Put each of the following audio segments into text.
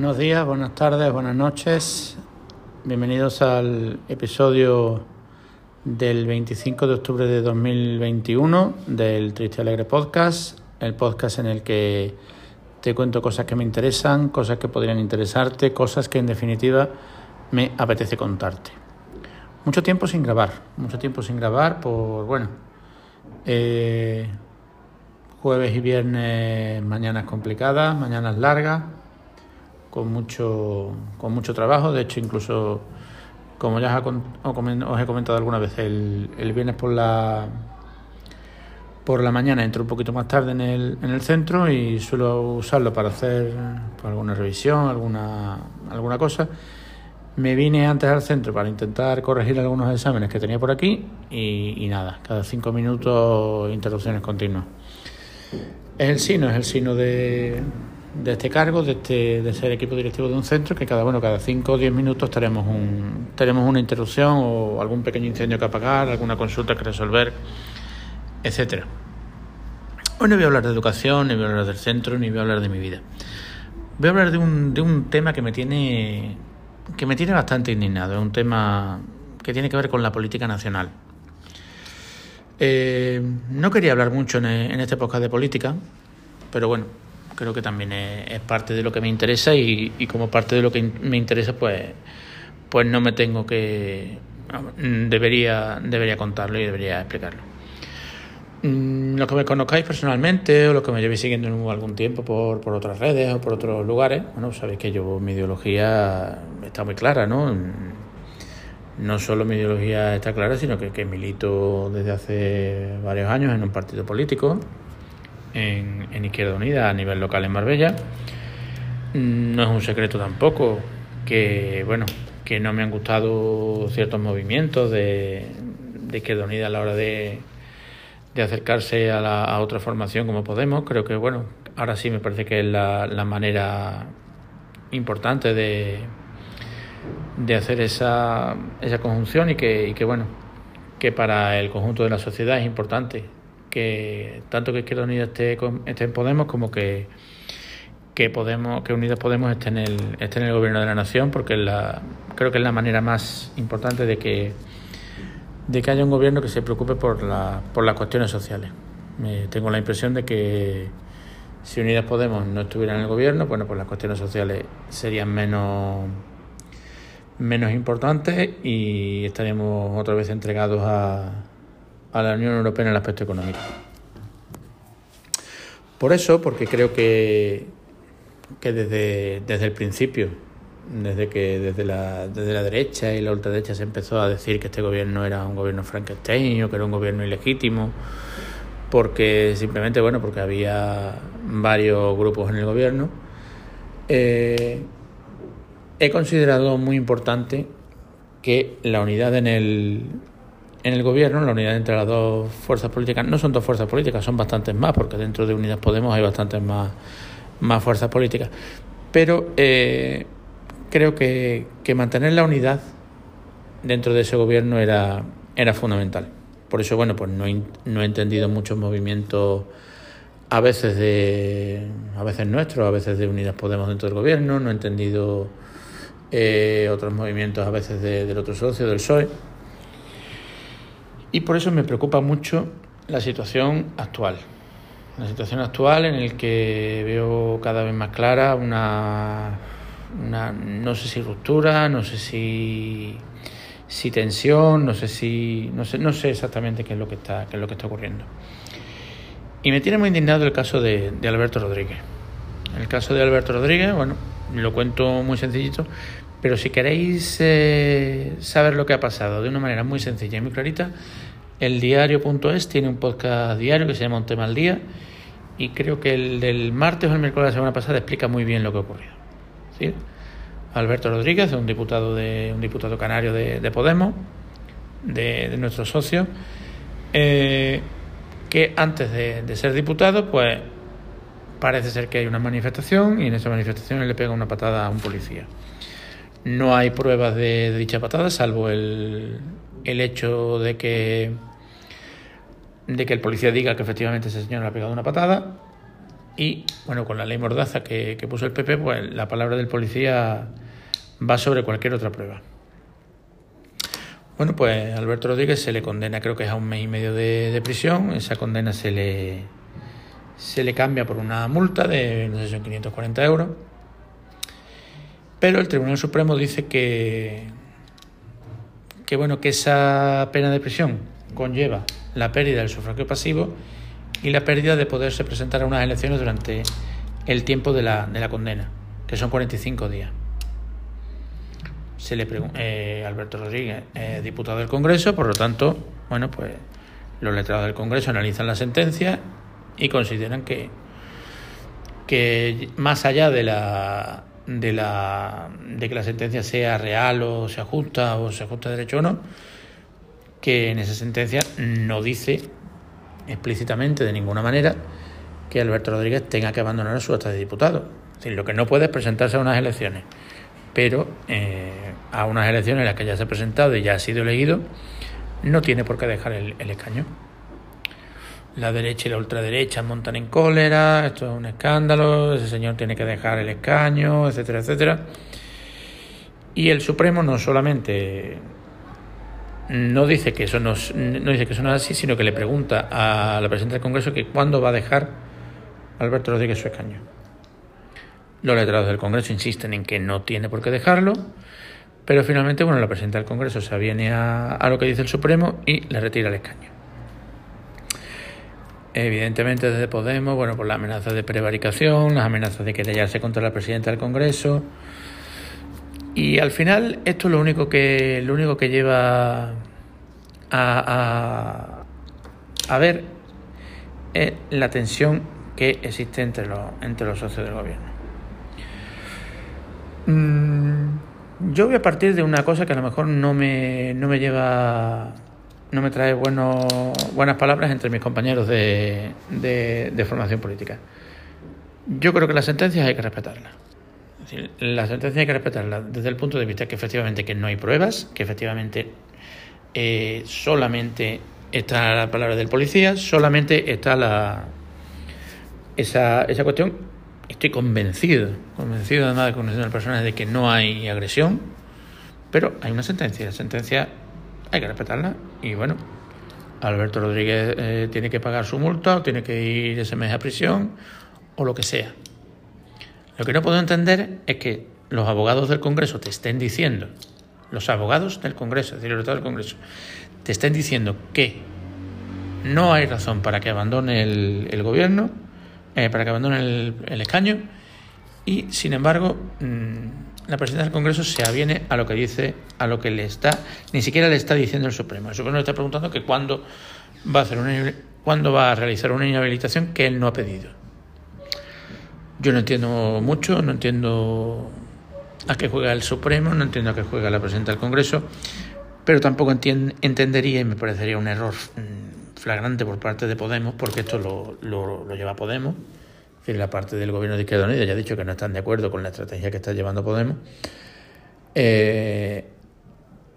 Buenos días, buenas tardes, buenas noches. Bienvenidos al episodio del 25 de octubre de 2021 del Triste Alegre Podcast, el podcast en el que te cuento cosas que me interesan, cosas que podrían interesarte, cosas que en definitiva me apetece contarte. Mucho tiempo sin grabar, mucho tiempo sin grabar por, bueno, eh, jueves y viernes mañanas complicadas, mañanas largas con mucho, con mucho trabajo. De hecho, incluso, como ya os he comentado alguna vez, el, el viernes por la, por la mañana entro un poquito más tarde en el, en el centro y suelo usarlo para hacer pues, alguna revisión, alguna, alguna cosa. Me vine antes al centro para intentar corregir algunos exámenes que tenía por aquí y, y nada, cada cinco minutos interrupciones continuas. Es el sino, es el sino de, de este cargo, de, este, de ser equipo directivo de un centro, que cada bueno, cada 5 o 10 minutos tenemos, un, tenemos una interrupción o algún pequeño incendio que apagar, alguna consulta que resolver, etcétera. Hoy no voy a hablar de educación, ni voy a hablar del centro, ni voy a hablar de mi vida. Voy a hablar de un, de un tema que me tiene que me tiene bastante indignado, es un tema que tiene que ver con la política nacional. Eh, no quería hablar mucho en, en este podcast de política, pero bueno, creo que también es, parte de lo que me interesa y, como parte de lo que me interesa, pues, pues no me tengo que... Debería, debería contarlo y debería explicarlo. Mm, los que me conozcáis personalmente o los que me llevéis siguiendo en algún tiempo por, por otras redes o por otros lugares, bueno, sabéis que yo mi ideología está muy clara, ¿no? No solo mi ideología está clara, sino que, que milito desde hace varios años en un partido político, en, Izquierda Unida a nivel local en Marbella. Mm, no es un secreto tampoco que, bueno, que no me han gustado ciertos movimientos de, Izquierda Unida a la hora de, de acercarse a, la, a otra formación como Podemos. Creo que, bueno, ahora sí me parece que es la, la manera importante de, de hacer esa, esa conjunción y que, y que, bueno, que para el conjunto de la sociedad es importante que tanto que Izquierda Unida esté, esté en Podemos como que, que Podemos, que Unidas Podemos esté en el, esté en el gobierno de la nación, porque la, creo que es la manera más importante de que de que haya un gobierno que se preocupe por, la, por las cuestiones sociales. tengo la impresión de que si Unidas Podemos no estuviera en el gobierno, bueno, pues las cuestiones sociales serían menos menos importantes y estaríamos otra vez entregados a, a la Unión Europea en el aspecto económico. Por eso, porque creo que, que desde, desde el principio, desde que desde la, desde la derecha y la ultraderecha se empezó a decir que este gobierno era un gobierno frankenstein que era un gobierno ilegítimo, porque simplemente, bueno, porque había varios grupos en el gobierno, eh, he considerado muy importante que la unidad en el, en el gobierno, la unidad entre las dos fuerzas políticas, no son dos fuerzas políticas, son bastantes más, porque dentro de Unidas Podemos hay bastantes más, más fuerzas políticas. Pero eh, creo que, que, mantener la unidad dentro de ese gobierno era, era fundamental. Por eso, bueno, pues no, no he entendido muchos movimientos a veces de a veces nuestros, a veces de Unidas Podemos dentro del gobierno, no he entendido eh, otros movimientos a veces del otro socio, del PSOE y por eso me preocupa mucho la situación actual. La situación actual en el que veo cada vez más clara una, una no sé si ruptura, no sé si, si tensión, no sé si no sé, no sé exactamente qué es lo que está qué es lo que está ocurriendo. Y me tiene muy indignado el caso de, de Alberto Rodríguez. El caso de Alberto Rodríguez, bueno, lo cuento muy sencillito, pero si queréis eh, saber lo que ha pasado de una manera muy sencilla y muy clarita, el diario.es tiene un podcast diario que se llama Un tema al día y creo que el del martes o el miércoles de la semana pasada explica muy bien lo que ha ocurrido. ¿sí? Alberto Rodríguez, un diputado de un diputado canario de, Podemos, de, nuestro socio, eh, que antes de, de ser diputado, pues parece ser que hay una manifestación y en esa manifestación le pega una patada a un policía. No hay pruebas de, dicha patada, salvo el, el hecho de que, de que el policía diga que efectivamente ese señor le ha pegado una patada Y bueno, con la ley Mordaza que, que puso el PP, pues la palabra del policía va sobre cualquier otra prueba. Bueno, pues Alberto Rodríguez se le condena, creo que es a un mes y medio de, prisión. Esa condena se le, se le cambia por una multa de, no sé, son 540 euros. Pero el Tribunal Supremo dice que, que, bueno, que esa pena de prisión conlleva la pérdida del sufragio pasivo y la pérdida de poderse presentar a unas elecciones durante el tiempo de la, de la condena, que son 45 días. Se le eh, Alberto Rodríguez es diputado del Congreso, por lo tanto, bueno, pues los letrados del Congreso analizan la sentencia y consideran que, que más allá de la de la de que la sentencia sea real o se ajusta o se ajusta derecho o no, que en esa sentencia no dice explícitamente de ninguna manera que Alberto Rodríguez tenga que abandonar su acta de diputado. Es decir, lo que no puede es presentarse a unas elecciones pero eh, a unas elecciones en las que ya se ha presentado y ya ha sido elegido, no tiene por qué dejar el, escaño. La derecha y la ultraderecha montan en cólera, esto es un escándalo, ese señor tiene que dejar el escaño, etcétera, etcétera. Y el Supremo no solamente no dice que eso no, dice que eso no es así, sino que le pregunta a la presidenta del Congreso que cuándo va a dejar Alberto Rodríguez su escaño. Los letrados del Congreso insisten en que no tiene por qué dejarlo, pero finalmente, bueno, la presidenta del Congreso se aviene a, lo que dice el Supremo y le retira el escaño. Evidentemente desde Podemos, bueno, por las amenazas de prevaricación, las amenazas de querellarse contra la presidenta del Congreso. Y al final esto es lo único que, lo único que lleva a, a, a ver es la tensión que existe entre los, entre los socios del gobierno. Mm, yo voy a partir de una cosa que a lo mejor no me, no me lleva, no me trae buenos, buenas palabras entre mis compañeros de, de, formación política. Yo creo que las sentencias hay que respetarlas. las sentencias hay que respetarlas desde el punto de vista que efectivamente que no hay pruebas, que efectivamente eh, solamente está la palabra del policía, solamente está la esa, esa cuestión Estoy convencido, convencido además de convencer a las personas de que no hay agresión, pero hay una sentencia. La sentencia hay que respetarla y bueno, Alberto Rodríguez eh, tiene que pagar su multa o tiene que ir ese mes a prisión o lo que sea. Lo que no puedo entender es que los abogados del Congreso te estén diciendo, los abogados del Congreso, es decir, el del Congreso, te estén diciendo que no hay razón para que abandone el gobierno eh, para que abandone el, escaño y, sin embargo, mm, la presidenta del Congreso se aviene a lo que dice, a lo que le está, ni siquiera le está diciendo el Supremo. El Supremo le está preguntando que cuándo va a hacer una, cuándo va a realizar una inhabilitación que él no ha pedido. Yo no entiendo mucho, no entiendo a qué juega el Supremo, no entiendo a qué juega la presidenta del Congreso, pero tampoco entendería y me parecería un error mm, flagrante por parte de Podemos, porque esto lo, lo, lleva Podemos, decir, la parte del gobierno de Izquierda Unida ya ha dicho que no están de acuerdo con la estrategia que está llevando Podemos. Eh,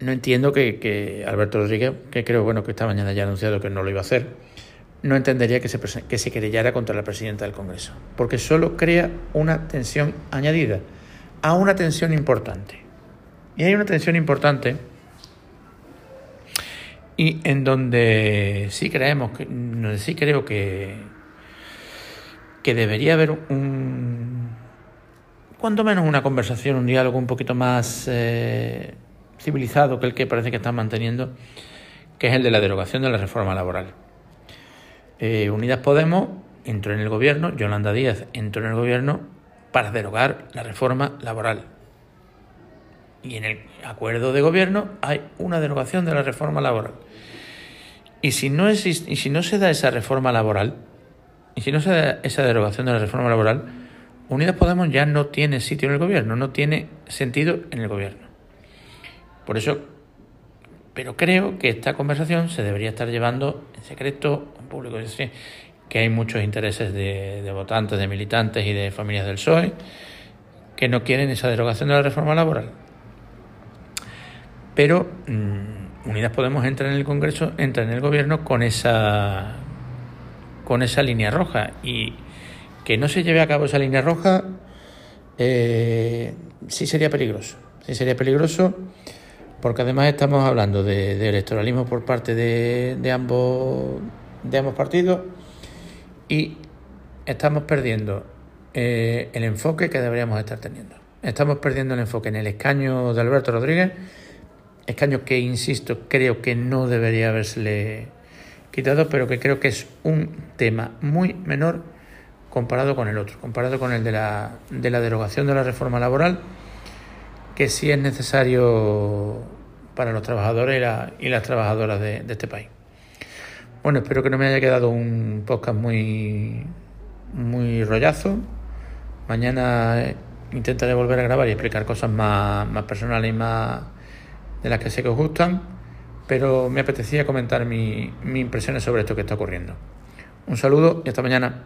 no entiendo que, Alberto Rodríguez, que creo bueno que esta mañana ya ha anunciado que no lo iba a hacer, no entendería que se, que se querellara contra la presidenta del Congreso, porque solo crea una tensión añadida a una tensión importante. Y hay una tensión importante y en donde sí creemos que sí creo que que debería haber un cuanto menos una conversación un diálogo un poquito más eh, civilizado que el que parece que están manteniendo que es el de la derogación de la reforma laboral eh, Unidas Podemos entró en el gobierno Yolanda Díaz entró en el gobierno para derogar la reforma laboral y en el acuerdo de gobierno hay una derogación de la reforma laboral. Y si no, existe, y si no se da esa reforma laboral, y si no se da esa derogación de la reforma laboral, Unidas Podemos ya no tiene sitio en el gobierno, no tiene sentido en el gobierno. Por eso, pero creo que esta conversación se debería estar llevando en secreto, en público, que hay muchos intereses de, de votantes, de militantes y de familias del PSOE que no quieren esa derogación de la reforma laboral pero mm, Unidas Podemos entra en el Congreso, entra en el Gobierno con esa con esa línea roja y, que no se lleve a cabo esa línea roja eh, sí sería peligroso. Sí sería peligroso porque además estamos hablando de, electoralismo por parte de, ambos, de ambos partidos y estamos perdiendo eh, el enfoque que deberíamos estar teniendo. Estamos perdiendo el enfoque en el escaño de Alberto Rodríguez, escaño que, insisto, creo que no debería haberse quitado, pero que creo que es un tema muy menor comparado con el otro, comparado con el de la, de la derogación de la reforma laboral, que sí es necesario para los trabajadores y, las trabajadoras de, este país. Bueno, espero que no me haya quedado un podcast muy, muy rollazo. Mañana intentaré volver a grabar y explicar cosas más, más personales y más de las que sé que os gustan, pero me apetecía comentar mis impresiones sobre esto que está ocurriendo. Un saludo y hasta mañana.